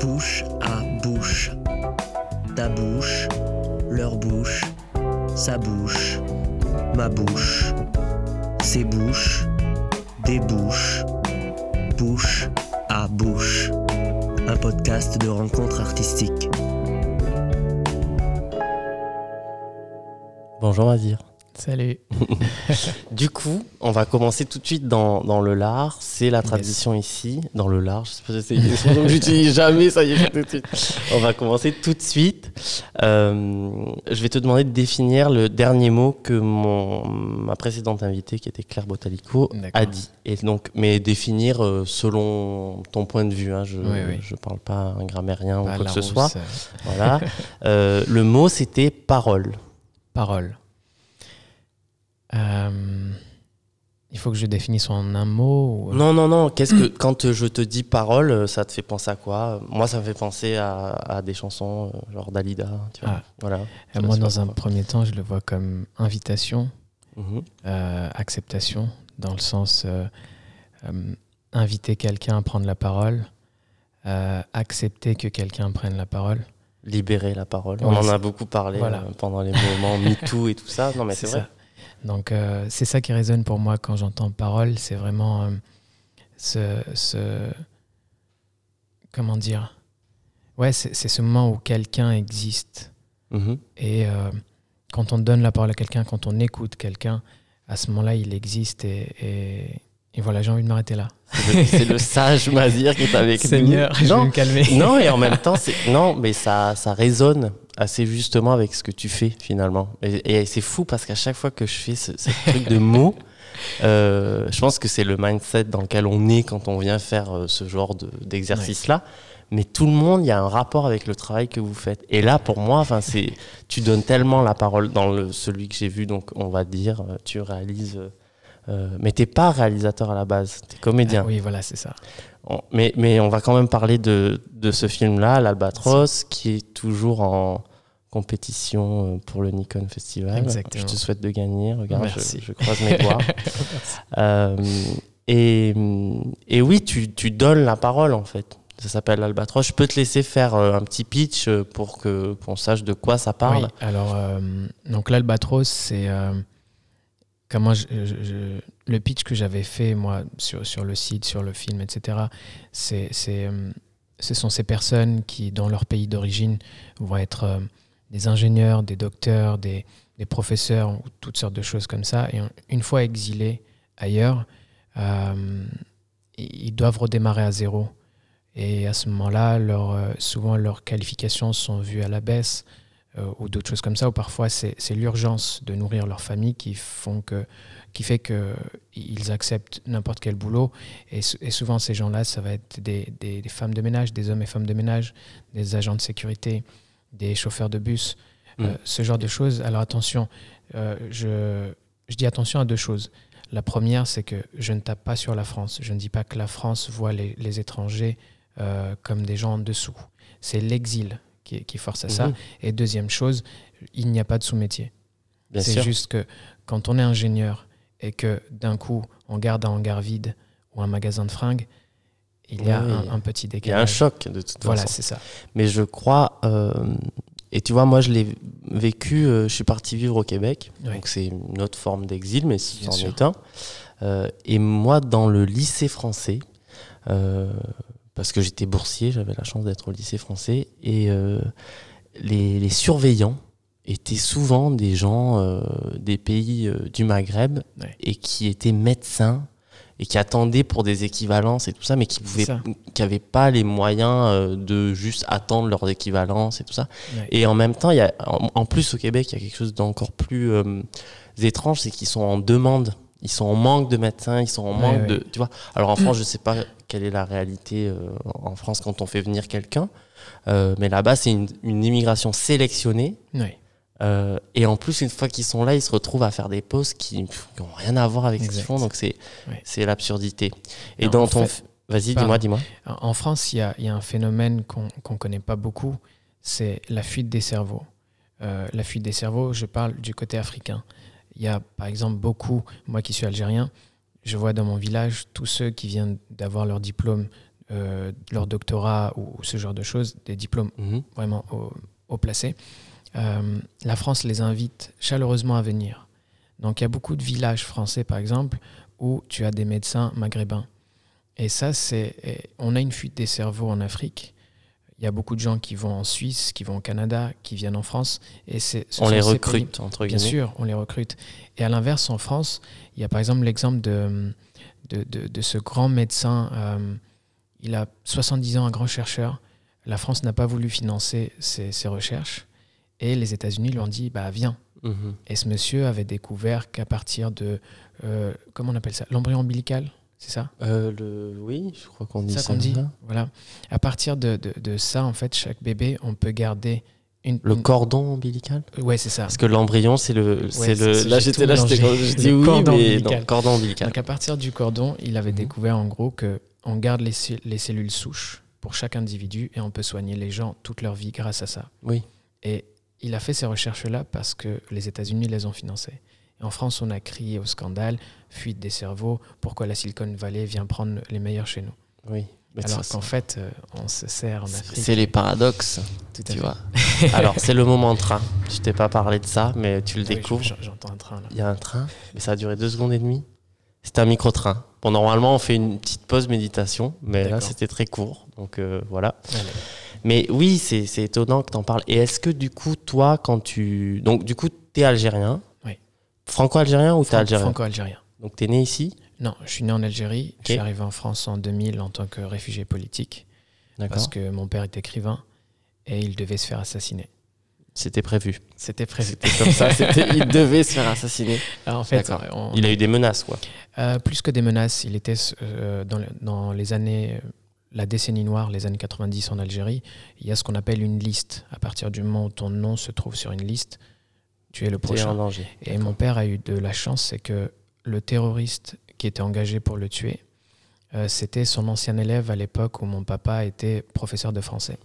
bouche à bouche. Ta bouche, leur bouche, sa bouche, ma bouche, ses bouches, des bouches, bouche à bouche. Un podcast de rencontres artistiques. Bonjour Azir. Salut. Du coup, on va commencer tout de suite dans, dans le lard. C'est la tradition ici, dans le lard. Je sais pas si c'est que j'utilise jamais, ça y est, tout de suite. On va commencer tout de suite. Euh, je vais te demander de définir le dernier mot que mon, ma précédente invitée, qui était Claire Botalico, a dit. Et donc, mais définir euh, selon ton point de vue. hein. Je Oui, oui. je parle pas un grammairien ou quoi que ce soit. Voilà. Euh, le mot, c'était parole. parole. Euh, il faut que je définisse en un mot ou... Non, non, non. Qu'est-ce que quand je te dis parole, euh, ça te fait penser à quoi? Moi, ça me fait penser à, à des chansons euh, genre Dalida. Tu vois. Ah. Voilà. Euh, moi, dans un premier temps, je le vois comme invitation, Mhm. euh, acceptation, dans le sens euh, euh, inviter quelqu'un à prendre la parole, euh, accepter que quelqu'un prenne la parole. Libérer la parole. Ouais, On en a beaucoup parlé Voilà. euh, pendant les moments MeToo et tout ça. Non, mais c'est vrai. ça. Donc, euh, c'est ça qui résonne pour moi quand j'entends parole. C'est vraiment euh, ce, ce- Comment dire? Ouais, c'est ce moment où quelqu'un existe. Mhm. Et euh, quand on donne la parole à quelqu'un, quand on écoute quelqu'un, à ce moment-là, il existe. Et, et- et voilà, j'ai envie de m'arrêter là. C'est le, le sage Mazir qui est avec Seigneur, nous. je vais me calmer. non, et en même temps, non, mais ça, ça résonne assez justement avec ce que tu fais finalement. Et, et c'est fou parce qu'à chaque fois que je fais ce, ce truc de mots, euh, je pense que c'est le mindset dans lequel on est quand on vient faire euh, ce genre de- d'exercice-là. Mais tout le monde, il y a un rapport avec le travail que vous faites. Et là, pour moi, enfin, c'est, tu donnes tellement la parole dans le, celui que j'ai vu, donc on va dire, euh, tu réalises. euh, euh, mais t'es pas réalisateur à la base, t'es comédien. Ah oui, voilà, c'est ça. On- mais, mais on va quand même parler de, de ce film-là, L'Albatros, qui est toujours en compétition euh, pour le Nikon Festival. Exactement. Je te souhaite de gagner. Regarde, je, Merci. je croise mes doigts. Euh, et, et oui, tu, tu donnes la parole, en fait. Ça s'appelle L'Albatros. Je peux te laisser faire euh, un petit pitch pour que- qu'on sache de quoi ça parle. Oui, alors, euh, donc l'Albatros, c'est. euh, comment je, je- je- le pitch que j'avais fait, moi, sur, sur le site, sur le film, etc., c'est, c'est, ce sont ces personnes qui, dans leur pays d'origine, vont être des ingénieurs, des docteurs, des, professeurs, ou toutes sortes de choses comme ça. Et une fois exilés ailleurs, euh, ils doivent redémarrer à zéro. Et à ce moment-là, euh, souvent leurs qualifications sont vues à la baisse euh, ou d'autres choses comme ça, ou parfois c'est l'urgence de nourrir leur famille qui, font que, qui fait qu'ils acceptent n'importe quel boulot. Et, sou- et souvent, ces gens-là, ça va être des femmes de ménage, des hommes et femmes de ménage, des agents de sécurité, des chauffeurs de bus, Mm. euh, ce genre de choses. Alors attention, euh, je, je dis attention à deux choses. La première, c'est que je ne tape pas sur la France. Je ne dis pas que la France voit les, les étrangers euh, comme des gens en dessous. C'est l'exil qui, qui force à ça. Mhm. Et deuxième chose, il n'y a pas de sous-métier. C'est juste que quand on est ingénieur et que d'un coup on garde un hangar vide ou un magasin de fringues, il y a Oui. un, un petit Il y a un décalage. choc, de toute Voilà, façon. c'est ça. Mais je crois, euh, et tu vois, moi je l'ai vécu, euh, je suis parti vivre au Québec, Oui. donc c'est une autre forme d'exil, mais c'en est un. Euh, et moi, dans le lycée français, euh, parce que j'étais boursier, j'avais la chance d'être au lycée français, et les, les surveillants étaient souvent des gens des pays du Maghreb et qui étaient médecins et qui attendaient pour des équivalences et tout ça, mais qui n'avaient pas les moyens euh, de juste attendre leurs équivalences et tout ça. Ouais. Et en même temps, y a, en, en plus au Québec, il y a quelque chose d'encore plus euh, étrange, c'est qu'ils sont en demande. Ils sont en manque de médecins, ils sont en Ouais, manque ouais. de. Tu vois Alors en France, je sais pas quelle est la réalité euh, en France quand on fait venir quelqu'un, euh, mais là-bas, c'est une, une immigration sélectionnée. Oui. Euh, et en plus, une fois qu'ils sont là, ils se retrouvent à faire des pauses qui n'ont rien à voir avec ce qu'ils font. Donc, c'est l'absurdité. Et Non, dans ton. fait- Vas-y, dis-moi, dis-moi. En France, il y y a un phénomène qu'on ne connaît pas beaucoup, c'est la fuite des cerveaux. Euh, la fuite des cerveaux, je parle du côté africain. Il y a par exemple beaucoup, moi qui suis algérien, je vois dans mon village tous ceux qui viennent d'avoir leur diplôme euh, leur doctorat ou, ce genre de choses, des diplômes Mhm. vraiment haut, haut placés, la France les invite chaleureusement à venir. Donc il y a beaucoup de villages français, par exemple, où tu as des médecins maghrébins. Et ça, c'est, on a une fuite des cerveaux en Afrique. Il y a beaucoup de gens qui vont en Suisse, qui vont au Canada, qui viennent en France. Et c'est, ce On les recrute, entre Bien guillemets. sûr, on les recrute. Et à l'inverse, en France, il y a par exemple l'exemple de, de, de- de ce grand médecin. euh, il a 70 ans, un grand chercheur. La France n'a pas voulu financer ses, ses recherches. Et les États-Unis lui ont dit bah, viens. Mhm. Et ce monsieur avait découvert qu'à partir de. euh, comment on appelle ça? L'embryon ombilical C'est ça? Euh, le... Oui, je crois qu'on dit ça ça. qu'on dit là. Voilà. À partir de, de- de ça, en fait, chaque bébé, on peut garder une. Le cordon ombilical? Ouais, c'est ça. Parce que l'embryon, c'est le. c'est c'est- le... Là, j'étais là, j'étais je dis oui, cordon mais ombilical. non, cordon ombilical. Donc à partir du cordon, il avait Mhm. découvert en gros que on garde les, les cellules souches pour chaque individu et on peut soigner les gens toute leur vie grâce à ça. Oui. Et il a fait ces recherches-là parce que les États-Unis les ont financées. Et en France, on a crié au scandale, fuite des cerveaux, pourquoi la Silicon Valley vient prendre les meilleurs chez nous. Oui. Mais Alors qu'en fait, euh, on se sert en c'est- Afrique. c'est les paradoxes, tout à tu fait. vois. Alors, c'est le moment train. Je t'ai pas parlé de ça, mais tu le Oui, découvres. j'en- J'entends un train là. Il y a un train, mais ça a duré deux secondes et demie. C'était un micro-train. Bon, normalement, on fait une petite pause méditation, mais là, c'était très court. Donc, euh, voilà. Allez. Mais oui, c'est étonnant que tu en parles. Et est-ce que, du coup, toi, quand tu. Donc, du coup, tu es algérien Oui. Franco-algérien ou t'es Fran- algérien? Franco-algérien. Donc, tu es né ici? Non, je suis né en Algérie. Je suis arrivé en France en 2000 en tant que réfugié politique. D'accord. parce que mon père est écrivain et il devait se faire assassiner. C'était prévu. C'était prévu. C'était comme ça. Il devait se faire assassiner. Alors, en fait, on- Il a eu des menaces, quoi. euh, plus que des menaces, il était euh, dans, le- dans les années, la décennie noire, les années 90 en Algérie. Il y a ce qu'on appelle une liste. À partir du moment où ton nom se trouve sur une liste, tu es le prochain. en danger. Et mon père a eu de la chance, c'est que le terroriste qui était engagé pour le tuer, euh, c'était son ancien élève à l'époque où mon papa était professeur de français.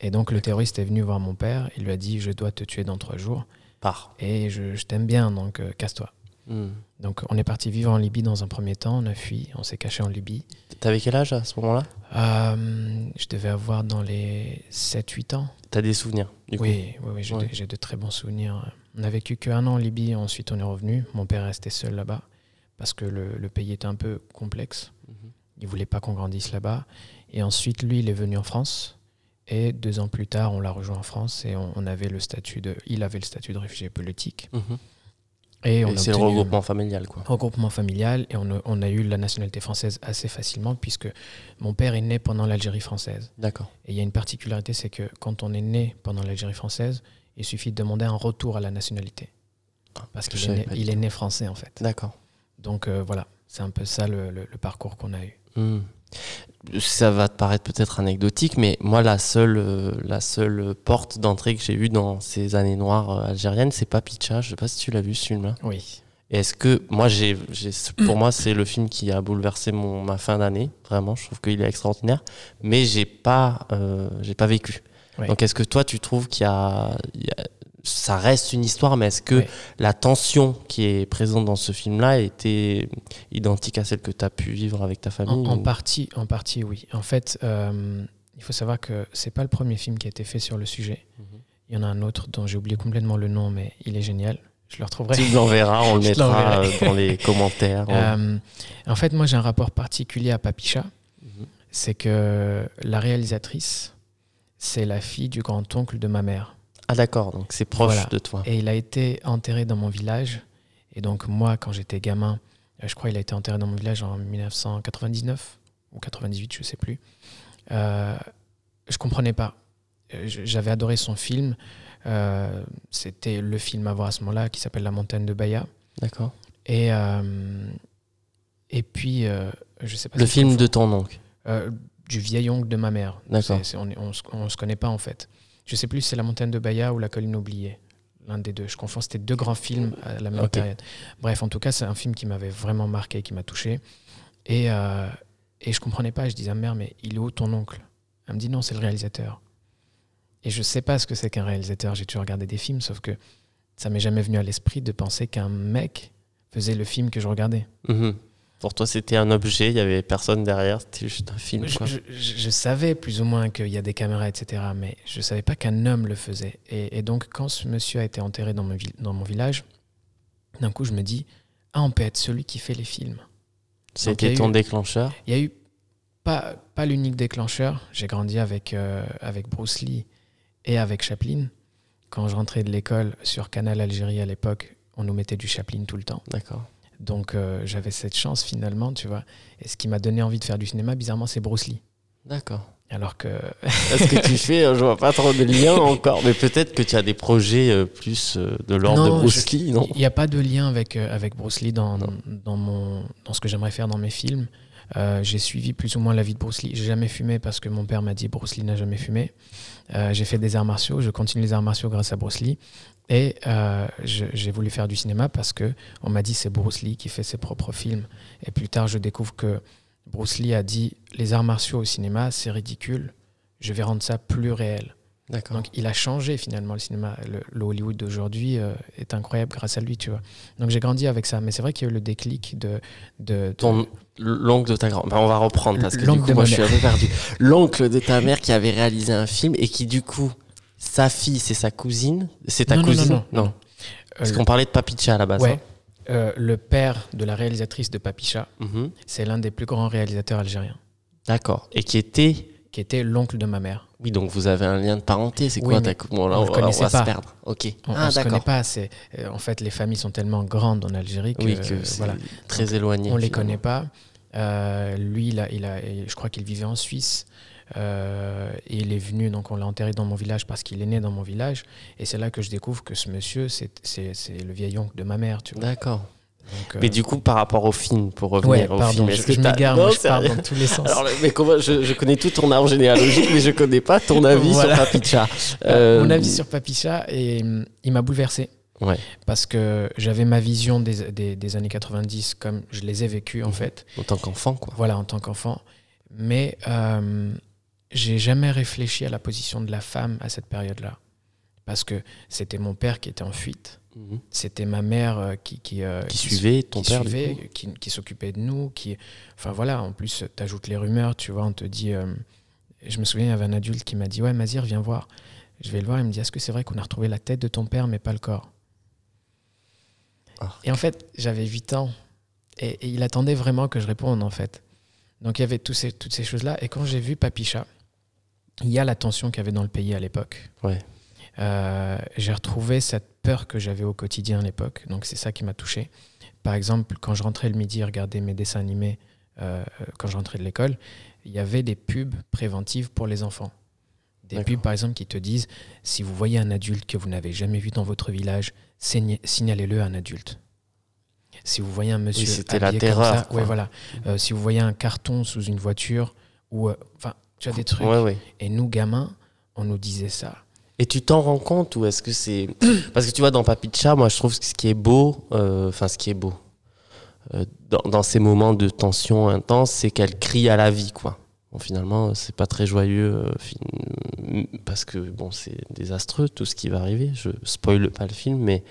Et donc le terroriste est venu voir mon père, il lui a dit je dois te tuer dans trois jours Pars. et je, je t'aime bien donc euh, casse-toi. Hmm. Donc on est parti vivre en Libye dans un premier temps, on a fui, on s'est caché en Libye. T'avais quel âge à ce moment-là? Euh, je devais avoir dans les 7-8 ans. T'as des souvenirs, du coup? Oui, oui, oui, j'ai Ouais. de, très bons souvenirs. On a vécu qu'un an en Libye, ensuite on est revenu. Mon père est resté seul là-bas parce que le, le pays était un peu complexe. Mhm. Il voulait pas qu'on grandisse là-bas. Et ensuite, lui, il est venu en France. Et deux ans plus tard, on l'a rejoint en France et on, on avait le statut de, il avait le statut de réfugié politique. Mhm. Et c'est le regroupement familial, quoi. regroupement familial et on a, on a eu la nationalité française assez facilement puisque mon père est né pendant l'Algérie française. D'accord. Et il y a une particularité, c'est que quand on est né pendant l'Algérie française, il suffit de demander un retour à la nationalité. Parce je qu'il est, né- est français en fait. D'accord. Donc euh, voilà, c'est un peu ça le, le- le parcours qu'on a eu. Hmm. Ça va te paraître peut-être anecdotique, mais moi, la seule, euh, la seule porte d'entrée que j'ai eue dans ces années noires euh, algériennes, c'est Papicha. Je sais pas si tu l'as vu ce film-là. Oui. Est-ce que moi, j'ai, pour moi, c'est le film qui a bouleversé mon, ma fin d'année. Vraiment, je trouve qu'il est extraordinaire. Mais j'ai pas, euh, j'ai pas vécu. Ouais. Donc, est-ce que toi, tu trouves qu'il y a- ça reste une histoire, mais est-ce que Ouais. la tension qui est présente dans ce film-là était identique à celle que tu as pu vivre avec ta famille en ou- partie, en partie, oui. En fait, euh, il faut savoir que c'est pas le premier film qui a été fait sur le sujet. Mhm. Il y en a un autre dont j'ai oublié complètement le nom, mais il est génial. Je le retrouverai. Tu l'enverras, on le mettra euh, dans les commentaires. Euh, en fait, moi, j'ai un rapport particulier à Papicha. Mhm. C'est que la réalisatrice, c'est la fille du grand-oncle de ma mère. Ah d'accord, donc c'est proche Voilà. de toi. Et il a été enterré dans mon village. Et donc, moi, quand j'étais gamin, euh, je crois qu'il a été enterré dans mon village en 1999 ou 98, je sais plus. Euh, je comprenais pas. Euh, J'avais adoré son film. Euh, C'était le film à voir à ce moment-là qui s'appelle La montagne de Baya. D'accord. Et, euh, et puis, je sais pas Le si film de ton oncle. Du vieil oncle de ma mère. D'accord. On, on se connaît pas en fait. Je sais plus si c'est La montagne de Baya ou La colline oubliée. L'un des deux. Je confonds. C'était deux grands films à la même période. Bref, en tout cas, c'est un film qui m'avait vraiment marqué, qui m'a touché. Et, euh, et je comprenais pas. Je disais à ma mère, mais il est où ton oncle? Elle me dit non, c'est le réalisateur. Et je sais pas ce que c'est qu'un réalisateur. J'ai toujours regardé des films, sauf que ça m'est jamais venu à l'esprit de penser qu'un mec faisait le film que je regardais. Mhm. Pour toi, c'était un objet, il y avait personne derrière, c'était juste un film. Je, savais plus ou moins qu'il y a des caméras, etc. Mais je savais pas qu'un homme le faisait. Et, et donc, quand ce monsieur a été enterré dans mon, vil- dans mon village, d'un coup, je me dis Ah, on peut être celui qui fait les films. C'était ton eu- déclencheur? Il y a eu pas, pas l'unique déclencheur. J'ai grandi avec, euh, avec Bruce Lee et avec Chaplin. Quand je rentrais de l'école sur Canal Algérie à l'époque, on nous mettait du Chaplin tout le temps. D'accord. Donc euh, j'avais cette chance finalement, tu vois. Et ce qui m'a donné envie de faire du cinéma, bizarrement, c'est Bruce Lee. D'accord. Alors que Est-ce que tu fais, euh, je vois pas trop de liens encore, mais peut-être que tu as des projets euh, plus euh, de l'ordre de Bruce Lee, non? il n'y a pas de lien avec, avec Bruce Lee dans, dans, mon, dans ce que j'aimerais faire dans mes films. Euh, j'ai suivi plus ou moins la vie de Bruce Lee. J'ai jamais fumé parce que mon père m'a dit Bruce Lee n'a jamais fumé. Euh, j'ai fait des arts martiaux. Je continue les arts martiaux grâce à Bruce Lee. Et euh, j'ai voulu faire du cinéma parce que on m'a dit c'est Bruce Lee qui fait ses propres films. Et plus tard, je découvre que Bruce Lee a dit les arts martiaux au cinéma, c'est ridicule. Je vais rendre ça plus réel. Donc il a changé finalement le cinéma. Le, le Hollywood d'aujourd'hui euh, est incroyable grâce à lui, tu vois. Donc j'ai grandi avec ça. Mais c'est vrai qu'il y a eu le déclic de... de, de- Ton l'oncle de ta grand on va reprendre parce que du coup moi je suis un peu perdu. L'oncle de ta mère qui avait réalisé un film et qui du coup sa fille c'est sa cousine, c'est ta Non, non, non, cousine non. Parce Euh, qu'on parlait de Papicha à la base. ouais. hein. Euh, le père de la réalisatrice de Papicha, Mhm. c'est l'un des plus grands réalisateurs algériens, D'accord. Et qui était qui était l'oncle de ma mère. oui donc vous avez un lien de parenté, c'est Oui, quoi mais ta bon, là, on on, va- on connaissait va se pas. perdre. OK. On, ah on se connaît pas. C'est, euh, en fait, les familles sont tellement grandes en Algérie que, Oui que voilà, très éloigné. on les finalement. connaît pas. Euh, lui, il a, il a, je crois qu'il vivait en Suisse. Euh, et il est venu, donc on l'a enterré dans mon village parce qu'il est né dans mon village. Et c'est là que je découvre que ce monsieur, c'est, le vieil oncle de ma mère. D'accord. Donc, euh, Mais du coup par rapport au film pour revenir ouais, au pardon, film, je, que je m'égare, je rien. dans tous les sens. Alors, mais comment, je, je connais tout ton arbre généalogique, mais je connais pas ton avis Voilà. sur Papicha. Euh, Euh, Mon avis sur Papicha, et il m'a bouleversé. Ouais. Parce que j'avais ma vision des, des, des années 90 comme je les ai vécues en Mhm. fait, En tant qu'enfant, quoi. voilà, en tant qu'enfant. Mais euh, j'ai jamais réfléchi à la position de la femme à cette période-là. Parce que c'était mon père qui était en fuite, Mhm. c'était ma mère euh, qui, qui, euh, Qui qui suivait ton qui père, du suivait, coup? qui, qui s'occupait de nous, qui, enfin voilà, en plus tu ajoutes les rumeurs, tu vois, on te dit, euh, je me souviens, il y avait un adulte qui m'a dit, ouais, Mazir, viens voir. Je vais le voir, il me dit, est-ce que c'est vrai qu'on a retrouvé la tête de ton père, mais pas le corps? Ah. Et en fait, j'avais 8 ans, et, et il attendait vraiment que je réponde, en fait. Donc il y avait tous ces, toutes ces choses-là, et quand j'ai vu Papicha, il y a la tension qu'il y avait dans le pays à l'époque. Ouais. Euh, j'ai retrouvé cette peur que j'avais au quotidien à l'époque. Donc c'est ça qui m'a touché. Par exemple, quand je rentrais le midi regarder mes dessins animés, euh, quand je rentrais de l'école, il y avait des pubs préventives pour les enfants. Des pubs, par exemple, qui te disent si vous voyez un adulte que vous n'avez jamais vu dans votre village, signa- signalez-le à un adulte. Si vous voyez un monsieur c'était la habillé comme terreur, ça, quoi. ouais, voilà. Euh, si vous voyez un carton sous une voiture, ou euh, enfin, tu as des trucs. Ouais, ouais. Et nous, gamins, on nous disait ça. Et tu t'en rends compte ou est-ce que c'est. Parce que tu vois, dans Papicha, moi, je trouve que ce qui est beau, euh, enfin, ce qui est beau, euh, dans, dans ces moments de tension intense, c'est qu'elle crie à la vie, quoi. Bon, finalement, c'est pas très joyeux, euh, fin- parce que, bon, c'est désastreux tout ce qui va arriver. Je spoile pas le film, mais.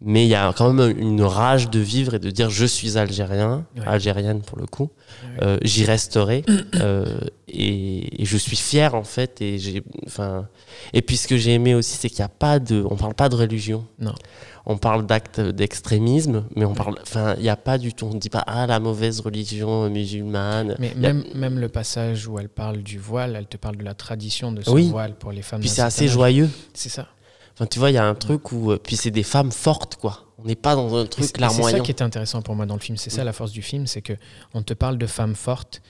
Mais il y a quand même une rage de vivre et de dire je suis algérien, Ouais. algérienne pour le coup, Ouais. euh, j'y resterai euh, et, et je suis fier en fait et j'ai enfin et puis ce que j'ai aimé aussi c'est qu'il n'y a pas de on parle pas de religion Non. on parle d'actes d'extrémisme mais on parle enfin il n'y a pas du tout on ne dit pas ah la mauvaise religion musulmane Mais y a- même, même le passage où elle parle du voile, elle te parle de la tradition de ce Oui. voile pour les femmes. puis c'est assez âge. joyeux C'est ça. Enfin tu vois il y a un truc où euh, puis c'est des femmes fortes quoi on n'est pas dans un truc et c'est ça larmoyant qui est intéressant pour moi dans le film. C'est ça Mm. la force du film, c'est que on te parle de femmes fortes,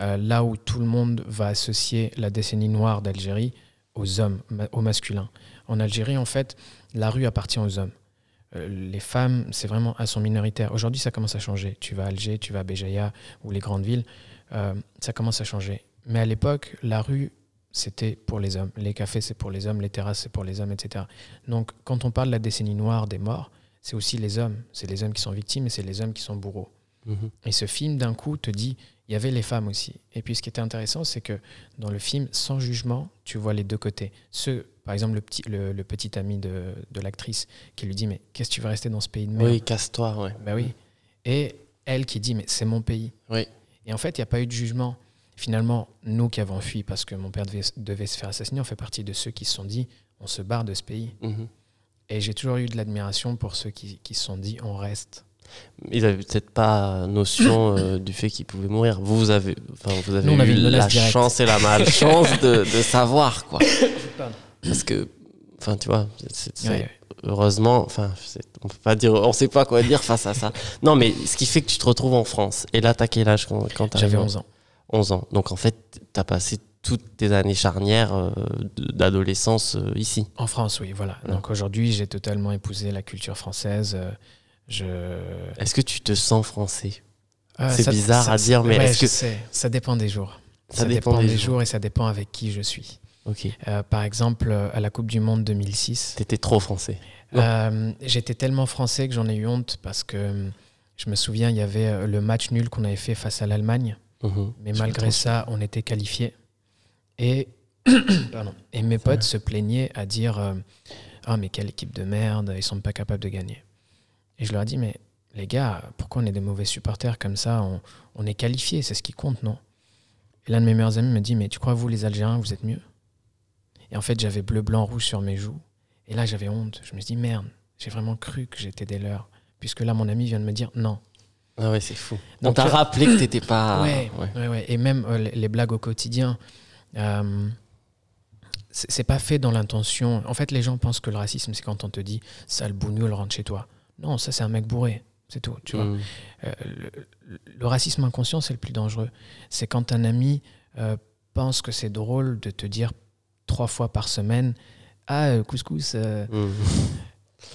euh, là où tout le monde va associer la décennie noire d'Algérie aux hommes, ma- au masculin. En Algérie, en fait, la rue appartient aux hommes. Euh, les femmes, c'est vraiment elles sont minoritaires. Aujourd'hui, ça commence à changer. Tu vas à Alger, tu vas à Béjaïa ou les grandes villes, euh, ça commence à changer. Mais à l'époque, la rue, c'était pour les hommes. Les cafés, c'est pour les hommes. Les terrasses, c'est pour les hommes, etc. Donc, quand on parle de la décennie noire des morts, c'est aussi les hommes. C'est les hommes qui sont victimes et c'est les hommes qui sont bourreaux. Mhm. Et ce film, d'un coup, te dit, il y avait les femmes aussi. Et puis, ce qui était intéressant, c'est que dans le film, sans jugement, tu vois les deux côtés. Ceux, par exemple, le petit, le, le petit ami de, de l'actrice qui lui dit, mais qu'est-ce que tu veux rester dans ce pays de merde? Oui casse-toi ouais Bah oui. Et elle qui dit, mais c'est mon pays. Oui. Et en fait, il n'y a pas eu de jugement. Finalement, nous qui avons fui parce que mon père devait, devait se faire assassiner, on fait partie de ceux qui se sont dit, on se barre de ce pays. Mhm. Et j'ai toujours eu de l'admiration pour ceux qui, qui se sont dit, on reste. Ils avaient peut-être pas notion euh, du fait qu'ils pouvaient mourir. Vous, avez, enfin, vous avez Nous, eu la chance et la malchance de, de savoir, quoi. Parce que, enfin, tu vois, Ouais, ouais. heureusement, enfin, on peut pas dire, on sait pas quoi dire face à ça. Non, mais ce qui fait que tu te retrouves en France. Et là, t'as quel âge quand, quand J'avais en- 11 ans. 11 ans. Donc, en fait, t'as passé toutes tes années charnières euh, d'adolescence euh, ici. En France, oui, voilà. Ouais. Donc aujourd'hui, j'ai totalement épousé la culture française. Euh, Je... Est-ce que tu te sens français? Ah, C'est bizarre ça- à dire, mais ouais, est-ce que- sais. ça dépend des jours Ça dépend des jours. et ça dépend avec qui je suis. Par exemple, à la Coupe du Monde 2006, T'étais trop français. J'étais tellement français que j'en ai eu honte parce que euh, je me souviens, il y avait le match nul qu'on avait fait face à l'Allemagne. Mhm. Mais malgré ça, on était qualifiés. Et, pardon. et mes potes se plaignaient à dire euh, Ah, mais quelle équipe de merde, ils sont pas capables de gagner. Et je leur ai dit Mais les gars, pourquoi on est des mauvais supporters comme ça on, on est qualifiés, c'est ce qui compte, non? Et l'un de mes meilleurs amis me dit Mais tu crois, vous, les Algériens, vous êtes mieux? Et en fait, j'avais bleu, blanc, rouge sur mes joues. Et là, j'avais honte. Je me suis dit Merde, j'ai vraiment cru que j'étais des leurs. Puisque là, mon ami vient de me dire Non. Ah ouais, c'est fou. On Donc, t'a euh, rappelé que t'étais pas. ouais, ouais. ouais. Et même euh, les, blagues au quotidien, euh, c'est pas fait dans l'intention. En fait, les gens pensent que le racisme, c'est quand on te dit sale bougnoule, rentre chez toi. Non, ça, c'est un mec bourré. C'est tout. Tu vois. Mhm. Euh, le, le racisme inconscient, c'est le plus dangereux. C'est quand un ami pense que c'est drôle de te dire trois fois par semaine Ah, couscous. euh.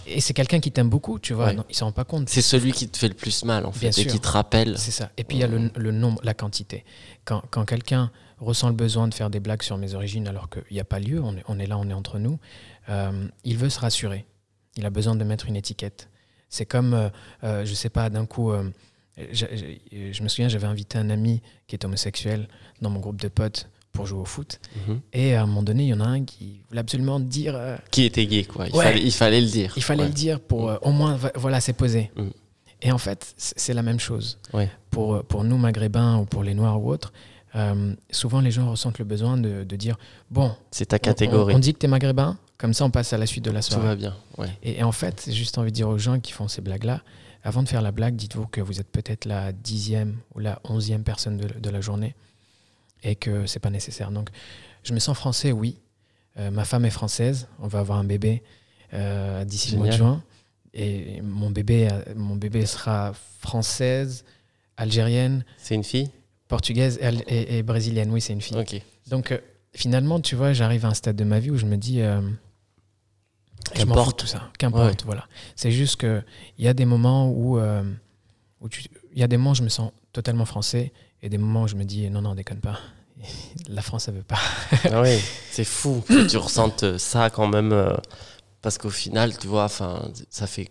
Et c'est quelqu'un qui t'aime beaucoup, tu vois. Ouais. Non, il s'en rend pas compte. C'est celui qui te fait le plus mal, en fait, Bien et sûr. qui te rappelle. C'est ça. Et puis il y a le, le nombre, la quantité. Quand, quand quelqu'un ressent le besoin de faire des blagues sur mes origines alors qu'il n'y a pas lieu, on est, on est là, on est entre nous, euh, il veut se rassurer. Il a besoin de mettre une étiquette. C'est comme, euh, euh, je sais pas, d'un coup, euh, je me souviens, j'avais invité un ami qui est homosexuel dans mon groupe de potes pour jouer au foot. Mhm. Et à un moment donné, il y en a un qui voulait absolument dire, euh, Qui était gay, quoi. Il, Ouais. fallait, il fallait le dire. il fallait Ouais. le dire pour euh, au moins, voilà, c'est posé. Mm. Et en fait, c'est la même chose. Ouais. Pour, pour nous, maghrébins, ou pour les noirs ou autres, euh, souvent les gens ressentent le besoin de, de dire Bon, C'est ta on- catégorie. On, on dit que tu es maghrébin, comme ça on passe à la suite de la Tout soirée. va bien. Ouais. Et, et en fait, j'ai juste envie de dire aux gens qui font ces blagues-là, avant de faire la blague, dites-vous que vous êtes peut-être la dixième ou la onzième personne de, de la journée et que c'est pas nécessaire. Donc, je me sens français, oui. Euh, ma femme est française, on va avoir un bébé euh, d'ici le mois de juin. Et mon bébé, euh, mon bébé sera française, algérienne, C'est une fille? portugaise et, al- et- et brésilienne. Oui, c'est une fille. Ok. Donc, euh, finalement, tu vois, j'arrive à un stade de ma vie où je me dis, Qu'importe. tout ça. Qu'importe, voilà. C'est juste que il y a des moments où, où tu, il y a des moments où je me sens totalement français et des moments où je me dis, non, non, déconne pas. La France, ça veut pas. Ah oui, c'est fou que tu ressentes ça quand même. euh, parce qu'au final, tu vois, ça fait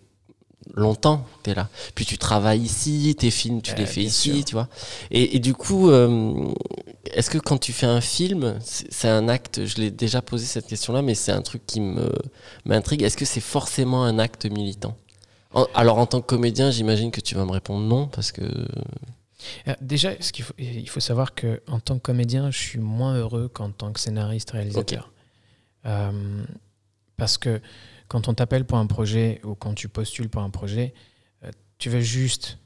longtemps que tu es là. Puis tu travailles ici, tes films, tu Euh, les fais bien ici, sûr. tu vois. Et, et du coup, euh, est-ce que quand tu fais un film, c'est un acte, je l'ai déjà posé cette question-là, mais c'est un truc qui me m'intrigue. Est-ce que c'est forcément un acte militant? En- Alors en tant que comédien, j'imagine que tu vas me répondre non, parce que... Euh, Déjà, ce qu'il faut, il faut savoir que en tant que comédien, je suis moins heureux qu'en tant que scénariste réalisateur. Euh, parce que quand on t'appelle pour un projet ou quand tu postules pour un projet, euh, tu veux juste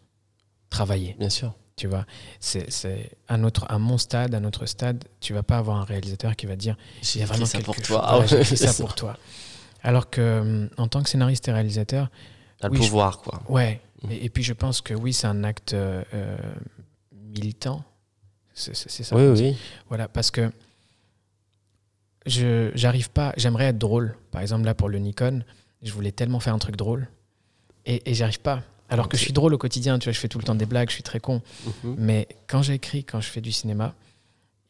travailler. Bien sûr. Tu vois, c'est c'est à notre à mon stade, à notre stade, tu vas pas avoir un réalisateur qui va te dire il y a vraiment ça quelque pour chose. toi. Ouais, ça pour toi. Alors que en tant que scénariste et réalisateur, T'as le Oui, je- pouvoir, quoi. ouais. Mhm. Et, et puis je pense que oui, c'est un acte euh, militant. C'est ça. Oui, oui. Voilà, parce que je j'arrive pas. J'aimerais être drôle. Par exemple, là pour le Nikon, je voulais tellement faire un truc drôle et, et j'arrive pas. Alors que je suis drôle au quotidien, tu vois, je fais tout le temps des blagues, je suis très con. Mhm. Mais quand j'écris, quand je fais du cinéma,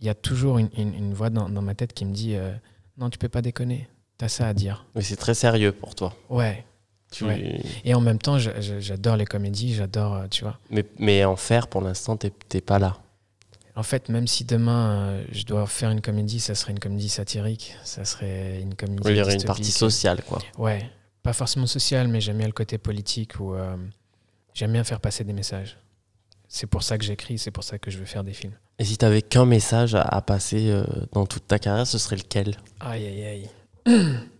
il y a toujours une, une- une voix dans, dans ma tête qui me dit euh, Non, tu peux pas déconner. T'as ça à dire. Mais c'est très sérieux pour toi. Ouais. Tu... Ouais. Et en même temps, j'adore les comédies, j'adore, euh, tu vois. Mais, mais en faire, pour l'instant, t'es pas là. En fait, même si demain euh, je dois faire une comédie, ça serait une comédie satirique, ça serait une comédie. Il y aurait une partie sociale, quoi. Ouais, pas forcément sociale, mais j'aime bien le côté politique où euh, j'aime bien faire passer des messages. c'est pour ça que j'écris, c'est pour ça que je veux faire des films. Et si tu avais qu'un message à, à passer euh, dans toute ta carrière, ce serait lequel? Aïe, aïe, aïe.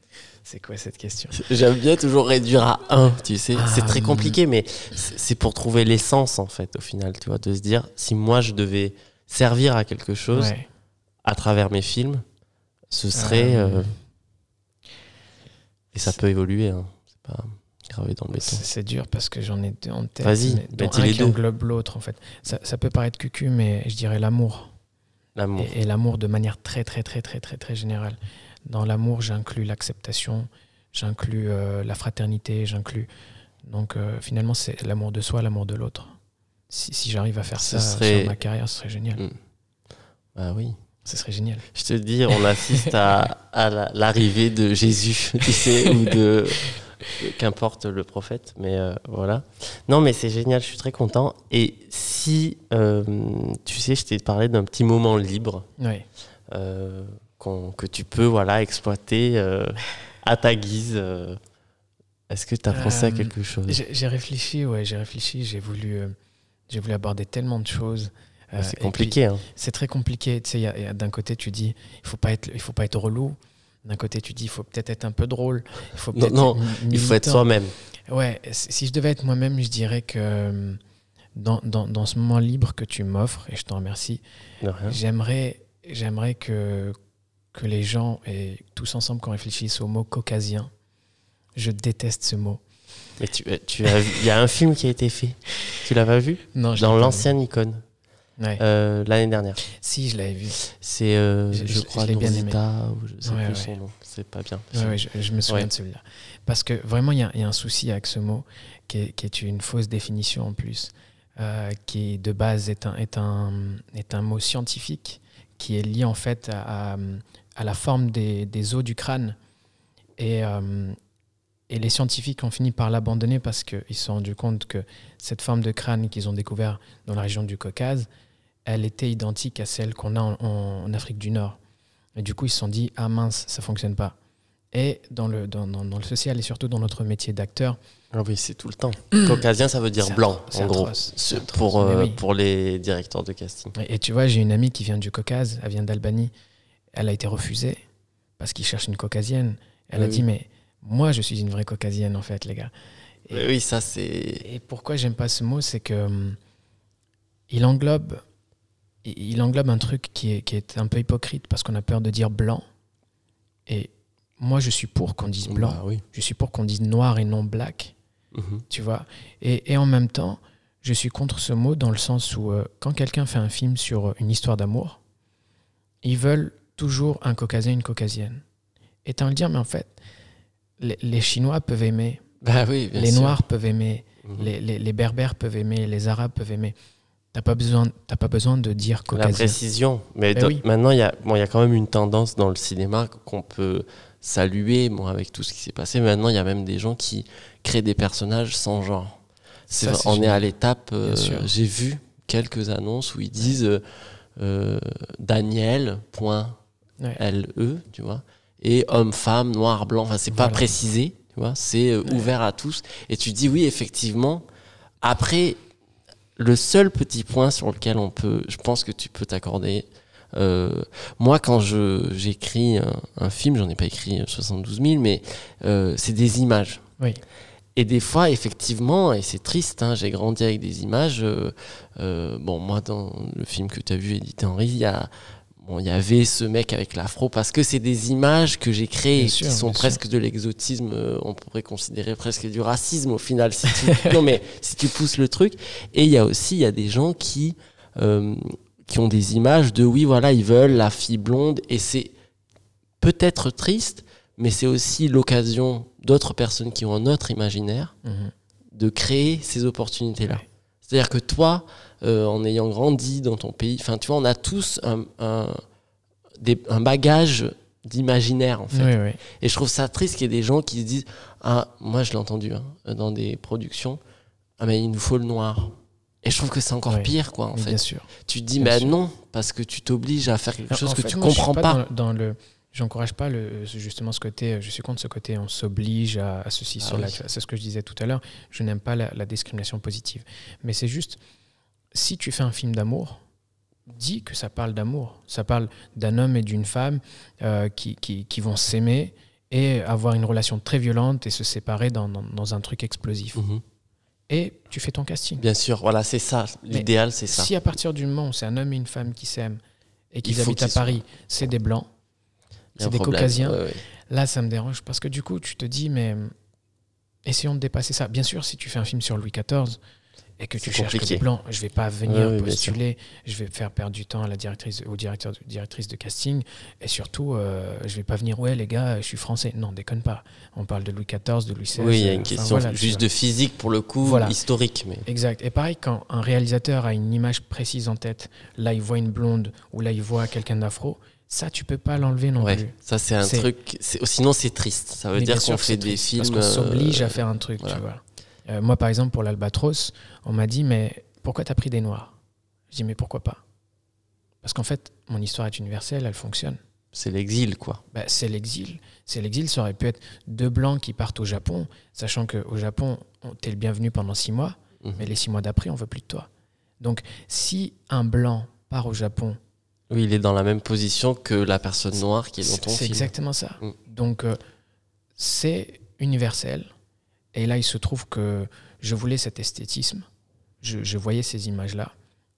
c'est quoi cette question? J'aime bien toujours réduire à un, tu sais. Ah, c'est très compliqué, mais c'est pour trouver l'essence, en fait, au final, tu vois, de se dire, si moi je devais servir à quelque chose Ouais. à travers mes films, ce serait. Euh, euh, et ça peut évoluer, hein. c'est pas gravé dans le béton. C'est dur parce que j'en ai deux en tête. Vas-y, dont un les qui deux. englobe l'autre en fait. Ça, ça peut paraître cucu, mais je dirais l'amour. L'amour. Et, et l'amour de manière très très très très très très générale. Dans l'amour, j'inclus l'acceptation, j'inclus euh, la fraternité, j'inclus. Donc euh, finalement, c'est l'amour de soi, l'amour de l'autre. Si, si j'arrive à faire ça serait- sur ma carrière, ce serait génial. Mm. Bah oui. Ce serait génial. Je te dis, on assiste à, à la- l'arrivée de Jésus, tu sais, ou de. Qu'importe le prophète, mais euh, voilà. Non, mais c'est génial, je suis très content. Et si, tu sais, je t'ai parlé d'un petit moment libre Ouais. Que tu peux voilà, exploiter euh, à ta guise, euh, est-ce que tu as pensé à Euh, quelque chose? J'ai réfléchi, ouais, j'ai réfléchi, j'ai voulu, j'ai voulu aborder tellement de choses. C'est compliqué. hein. c'est très compliqué. D'un côté, tu dis, il faut pas être, il faut pas être relou. D'un côté, tu dis, il faut peut-être être un peu drôle. Il faut Non, non, Il faut être soi-même. Ouais, si je devais être moi-même, je dirais que dans, dans, dans ce moment libre que tu m'offres, et je t'en remercie, j'aimerais que, que les gens, et tous ensemble, qu'on réfléchisse au mot caucasien. Je déteste ce mot. Mais tu, tu as vu- il y a un film qui a été fait. Tu l'as pas vu? Non, je Dans l'ancienne icône. Ouais. euh, l'année dernière. Si, je l'avais vu. C'est, euh, Je- je, crois, je bien aimé. Ou je sais Ouais, plus ouais. son nom. C'est pas bien. Ouais, ouais, je, je me souviens de celui-là. Parce que vraiment, il y, a- il y a un souci avec ce mot qui est, qui est une fausse définition en plus, euh, qui de base est un, est, un, est un mot scientifique qui est lié en fait à, à- à la forme des, des os du crâne. Et, euh, et les scientifiques ont fini par l'abandonner parce qu'ils se sont rendus compte que cette forme de crâne qu'ils ont découvert dans la région du Caucase, elle était identique à celle qu'on a en, en- en Afrique du Nord. Et du coup, ils se sont dit, ah mince, ça fonctionne pas. Et dans le, dans, dans- dans le social et surtout dans notre métier d'acteur, Ah oui, c'est tout le temps. Caucasien, ça veut dire blanc, en gros. atroce, atroce, Pour, euh, oui. pour les directeurs de casting. Et, et tu vois, j'ai une amie qui vient du Caucase, elle vient d'Albanie. Elle a été refusée parce qu'il cherche une caucasienne. Elle Oui, a dit, mais moi, je suis une vraie caucasienne, en fait, les gars. Et, Oui, oui, ça c'est. et pourquoi j'aime pas ce mot, c'est que hum, il englobe, il englobe un truc qui est, qui est un peu hypocrite parce qu'on a peur de dire blanc. Et moi, je suis pour qu'on dise blanc. Bah oui. Je suis pour qu'on dise noir et non black. Mhm. tu vois. Et, et en même temps, je suis contre ce mot dans le sens où euh, quand quelqu'un fait un film sur euh, une histoire d'amour, ils veulent toujours un caucasien, une caucasienne. Et envie de dire, mais en fait, les, les Chinois peuvent aimer, Bah oui, les sûr. Noirs peuvent aimer, Mhm. les, les- les Berbères peuvent aimer, les Arabes peuvent aimer. T'as pas besoin, pas besoin de dire La caucasien. précision. Mais oui. maintenant, il y, a, bon, y a quand même une tendance dans le cinéma qu'on peut saluer bon, avec tout ce qui s'est passé. Maintenant, il y a même des gens qui créent des personnages sans genre. Ça, vrai, on est à l'étape. euh. J'ai vu quelques annonces où ils disent euh, euh, Daniel, point Ouais. LE, tu vois, et homme, femme, noir, blanc. Enfin, c'est pas Voilà. précisé, tu vois, c'est euh, Ouais. ouvert à tous. Et tu dis oui, effectivement. Après, le seul petit point sur lequel on peut, je pense que tu peux t'accorder. euh, moi, quand je j'écris un, un film, j'en ai pas écrit 72 000, mais euh, c'est des images. Oui. Et des fois, effectivement, et c'est triste, hein, j'ai grandi avec des images. euh, euh, bon, moi, dans le film que tu as vu, Edith Henry, il y a. Bon, il y avait ce mec avec l'afro parce que c'est des images que j'ai créées sûr, qui sont presque de l'exotisme, euh, on pourrait considérer presque du racisme au final si tu, non mais si tu pousses le truc. Et il y a aussi il y a des gens qui euh, qui ont des images de oui voilà ils veulent la fille blonde et c'est peut-être triste, mais c'est aussi l'occasion d'autres personnes qui ont un autre imaginaire Mhm. de créer ces opportunités-là. Ouais. C'est-à-dire que toi, euh, en ayant grandi dans ton pays, enfin, tu vois, on a tous un, un, des- un bagage d'imaginaire, en fait. Oui, oui. Et je trouve ça triste qu'il y ait des gens qui se disent Ah, moi, je l'ai entendu hein, dans des productions, ah, mais il nous faut le noir. Et je trouve que c'est encore pire, quoi, en fait. Bien sûr. Tu te dis, Bien bah non, parce que tu t'obliges à faire quelque chose que fait, tu moi, je suis comprends pas. Dans, dans le, j'encourage pas le, justement ce côté. Je suis contre ce côté. On s'oblige à, à ceci, Ah cela. oui. C'est ce que je disais tout à l'heure. Je n'aime pas la, la discrimination positive. Mais c'est juste si tu fais un film d'amour, dis que ça parle d'amour. Ça parle d'un homme et d'une femme euh, qui, qui, qui vont s'aimer et avoir une relation très violente et se séparer dans, dans, dans un truc explosif. Mhm. Et tu fais ton casting. Bien sûr, voilà, c'est ça. L'idéal, c'est ça. Si à partir du moment où c'est un homme et une femme qui s'aiment et Il qu'ils habitent à Paris, c'est des blancs, c'est des problème. caucasiens, Ouais, ouais. là ça me dérange parce que du coup tu te dis mais hum, essayons de dépasser ça. Bien sûr, si tu fais un film sur Louis XIV et que tu cherches que des blancs, je vais pas venir Ouais, postuler, je vais faire perdre du temps à la directrice, au directeur, directrice de casting et surtout euh, je vais pas venir ouais les gars, je suis français. Non, déconne pas. On parle de Louis XIV, de Louis XVI. Oui, il y a euh, une enfin, question voilà, juste de physique pour le coup, Voilà. historique. Mais... Exact. Et pareil, quand un réalisateur a une image précise en tête, là il voit une blonde ou là il voit quelqu'un d'afro, ça tu peux pas l'enlever non Ouais, plus. ça c'est un truc. Sinon c'est triste. Ça veut Mais dire qu'on que fait des triste, films. Parce qu'on s'oblige euh, à faire un truc, voilà. tu vois. Euh, moi, par exemple, pour l'Albatros, on m'a dit, mais pourquoi t'as pris des noirs? Je dis, mais pourquoi pas? Parce qu'en fait, mon histoire est universelle, elle fonctionne. C'est l'exil, quoi. Bah, c'est l'exil. C'est l'exil, ça aurait pu être deux blancs qui partent au Japon, sachant qu'au Japon, on- t'es le bienvenu pendant six mois, Mhm. mais les six mois d'après, on veut plus de toi. Donc, si un blanc part au Japon, Oui, il est dans la même position que la personne noire qui est dans c'est ton c'est film. exactement ça. Mm. Donc, euh, c'est universel. Et là, il se trouve que je voulais cet esthétisme. Je, je voyais ces images-là.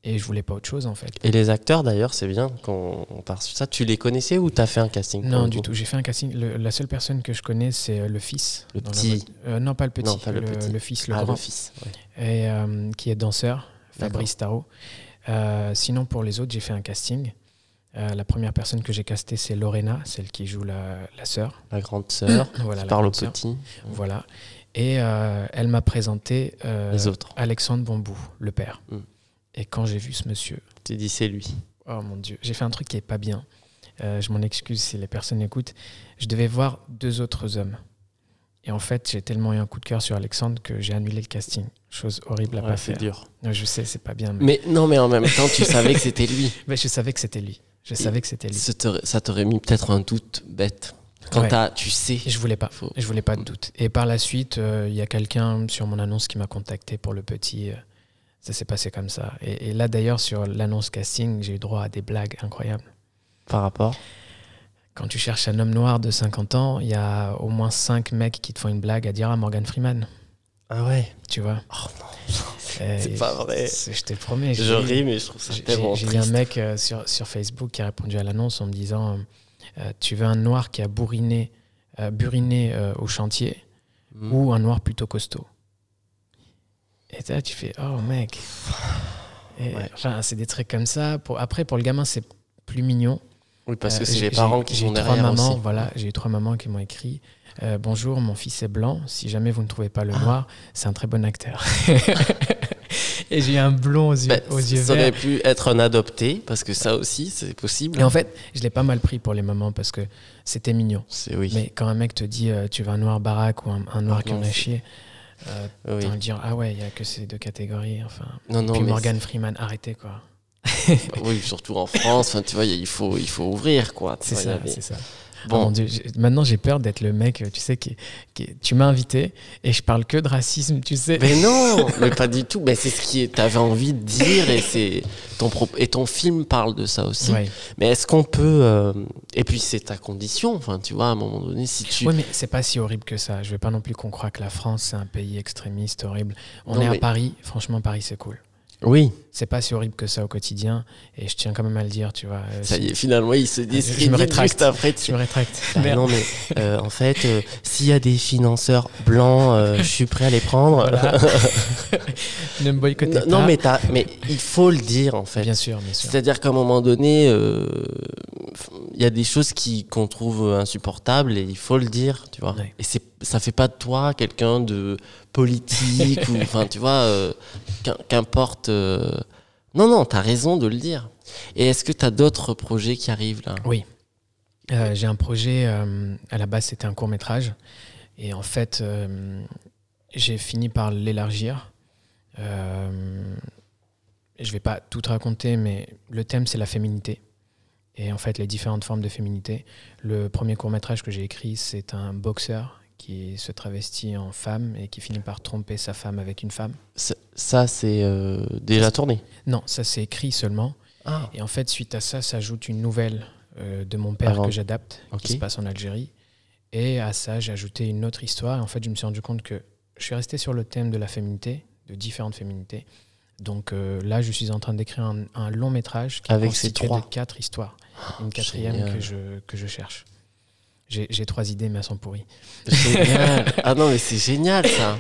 Et je voulais pas autre chose, en fait. Et les acteurs, d'ailleurs, c'est bien qu'on on part sur ça. Tu les connaissais ou t'as fait un casting Non, le du tout. J'ai fait un casting. Le- la seule personne que je connais, c'est euh, le fils. Le la petit. Euh, non, pas le petit. Non, pas le petit. fils, le Ah, grand. le fils. ouais. Et, euh, qui est danseur, Fabrice Tarot. Euh, sinon, pour les autres, j'ai fait un casting. Euh, la première personne que j'ai castée, c'est Lorena, celle qui joue la, la sœur. La grande sœur Voilà, qui parle au grande sœur. petit. Voilà. Et euh, elle m'a présenté euh, Les autres. Alexandre Bambou, le père. Mm. Et quand j'ai vu ce monsieur, Tu dis c'est lui. oh mon Dieu, j'ai fait un truc qui est pas bien. Je m'en excuse si les personnes écoutent. Je devais voir deux autres hommes. Et en fait, j'ai tellement eu un coup de cœur sur Alexandre que j'ai annulé le casting. Chose horrible à Ouais, pas c'est faire. dur. Non, Je sais, c'est pas bien. Mais, Mais non, mais en même temps, tu savais que c'était lui. mais je savais que c'était lui. Je savais que c'était lui. Ça t'aurait- mis peut-être un doute bête. Quand Ouais. tu sais. Je voulais pas. Faut- Je voulais pas de doute. Et par la suite, euh, il y a quelqu'un sur mon annonce qui m'a contacté pour le petit. euh, ça s'est passé comme ça. Et, et là, d'ailleurs, sur l'annonce casting, j'ai eu droit à des blagues incroyables. Par rapport. Quand tu cherches un homme noir de 50 ans, il y a au moins 5 mecs qui te font une blague à dire à Morgan Freeman. Ah ouais. Tu vois Oh Et c'est pas vrai. Je te promets. Je ris, mais je trouve ça tellement j'ai un mec euh, sur, sur Facebook qui a répondu à l'annonce en me disant euh, Tu veux un noir qui a bourriné, euh, buriné euh, au chantier Mm. ou un noir plutôt costaud? Et là, tu fais Oh mec Ouais. enfin, C'est des trucs comme ça. Pour, après, pour le gamin, c'est plus mignon. Oui, parce que Euh, c'est j'ai- les parents qui sont derrière mamans, aussi. Voilà, j'ai eu trois mamans qui m'ont écrit euh, Bonjour, mon fils est blanc. Si jamais vous ne trouvez pas le Ah. noir, c'est un très bon acteur. Et j'ai un blond aux yeux, Ben, aux yeux ça verts. aurait pu être un adopté, parce que ça aussi, c'est possible. Et en fait, je l'ai pas mal pris pour les mamans parce que c'était mignon. C'est oui. Mais quand un mec te dit euh, tu veux un noir baraque ou un, un noir Ah qui en a chier, euh, oui. de dire ah ouais, il y a que ces deux catégories. Enfin. Non, non, Puis Morgan Freeman, arrêtez quoi. oui, surtout en France. Tu vois, il faut, il faut ouvrir, quoi. C'est ça, c'est ça. Bon, mon Dieu, j'ai- maintenant j'ai peur d'être le mec, tu sais, qui, qui- tu m'as invité et je parle que de racisme, tu sais. mais non, mais pas du tout. Mais c'est ce qui t'avais envie de dire et c'est ton et ton film parle de ça aussi. Ouais. Mais est-ce qu'on peut euh, et puis c'est ta condition. Enfin, tu vois, à un moment donné, si tu Oui, mais c'est pas si horrible que ça. Je veux pas non plus qu'on croie que la France c'est un pays extrémiste, horrible. On Non, est mais- à Paris, franchement, Paris c'est cool. oui, C'est pas si horrible que ça au quotidien et je tiens quand même à le dire, tu vois. euh, ça y est, finalement, il se je me rétracte. juste après. tu Je me rétracte. Bah non, mais euh, en fait, euh, s'il y a des financeurs blancs, euh, je suis prêt à les prendre. Voilà. ne me boycottez non, pas. non, mais, il faut le dire, en fait. bien sûr, bien sûr. C'est-à-dire qu'à un moment donné, il y a des choses qu'on trouve insupportables et il faut le dire, tu vois. Ouais. Et c'est, ça fait pas de toi quelqu'un de politique ou, enfin, tu vois, euh, qu'im- qu'importe. euh, Non, non, t'as raison de le dire. Et est-ce que t'as d'autres projets qui arrivent là? Oui. Euh, j'ai un projet, euh, à la base c'était un court métrage, et en fait euh, j'ai fini par l'élargir. Je vais pas tout te raconter, mais le thème c'est la féminité. Et en fait les différentes formes de féminité. Le premier court métrage que j'ai écrit, c'est un boxeur qui se travestit en femme et qui finit par tromper sa femme avec une femme. Ça, ça, c'est euh, déjà tourné? Non, ça c'est écrit seulement. Ah, Et en fait, suite à ça, s'ajoute une nouvelle euh, de mon père que j'adapte, qui se passe en Algérie. Et à ça, j'ai ajouté une autre histoire. Et en fait, je me suis rendu compte que je suis resté sur le thème de la féminité, de différentes féminités. Donc euh, là, je suis en train d'écrire un, un long métrage qui est Avec ces trois. de quatre histoires. Une quatrième génial. que je, que je cherche. J'ai trois idées, mais elles sont pourries. génial. ah non, mais c'est génial ça.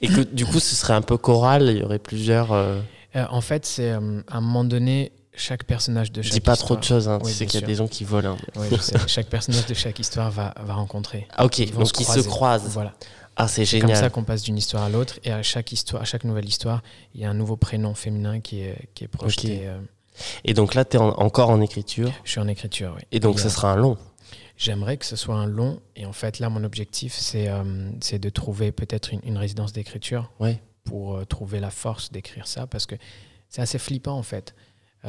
Et que du coup, ce serait un peu choral, il y aurait plusieurs. euh, Euh, en fait, c'est euh, à un moment donné, chaque personnage de chaque dis pas histoire- trop de choses, hein. Oui, tu sais qu'il y a des gens qui volent. hein. Oui, je sais. chaque personnage de chaque histoire va, va rencontrer. Ah ok, Ils donc se ils se croisent. Voilà. Ah c'est C'est comme ça génial. qu'on passe d'une histoire à l'autre. Et à chaque histoire, à chaque nouvelle histoire, il y a un nouveau prénom féminin qui est, qui est projeté. Et donc là, tu es encore en écriture. je suis en écriture, oui. Et donc a- sera un long. J'aimerais que ce soit un long. Et en fait, là, mon objectif, c'est euh, de trouver peut-être une, une résidence d'écriture Ouais. pour euh, trouver la force d'écrire ça. Parce que c'est assez flippant, en fait.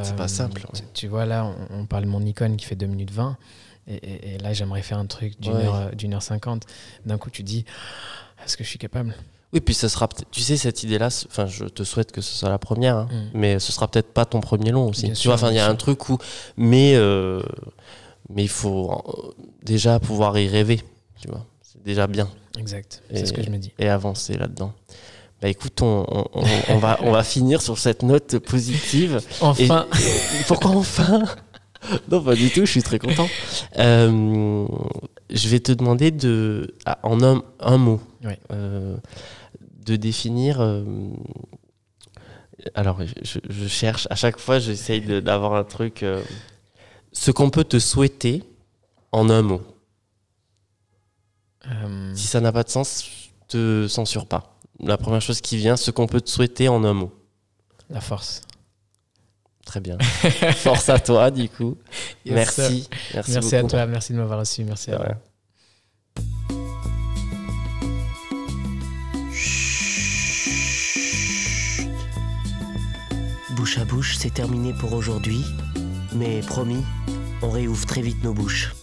C'est pas simple, tu- ouais. Tu, vois, là, on, on parle de mon icône qui fait 2 minutes 20. Et, et- et là, j'aimerais faire un truc d'une Ouais. heure, euh, heure 50. D'un coup, tu dis, est-ce que je suis capable? Oui, puis ce sera. Tu sais, cette idée-là, enfin, je te souhaite que ce soit la première, hein, Mm. mais ce sera peut-être pas ton premier long aussi. Bien tu sûr, vois, enfin, il y a un truc où. Mais, euh, mais il faut euh, déjà pouvoir y rêver, tu vois. C'est déjà bien. Exact. C'est ce que je me dis. Et avancer là-dedans. Bah écoute, on, on- on- on va, on va finir sur cette note positive. Enfin, et pourquoi enfin? Non, pas du tout, je suis très content. Euh, je vais te demander de, ah, en un, un mot, Ouais. euh, de définir. euh, alors, je, je cherche, à chaque fois, j'essaye d'avoir un truc. Ce qu'on peut te souhaiter en un mot. euh, Si ça n'a pas de sens, te censure pas. La première chose qui vient, ce qu'on peut te souhaiter en un mot. la force. Très bien. Force à toi, du coup. Yes, merci. Merci, Merci à toi, merci de m'avoir reçu. Merci à toi. Bouche à bouche, c'est terminé pour aujourd'hui. Mais promis, on réouvre très vite nos bouches.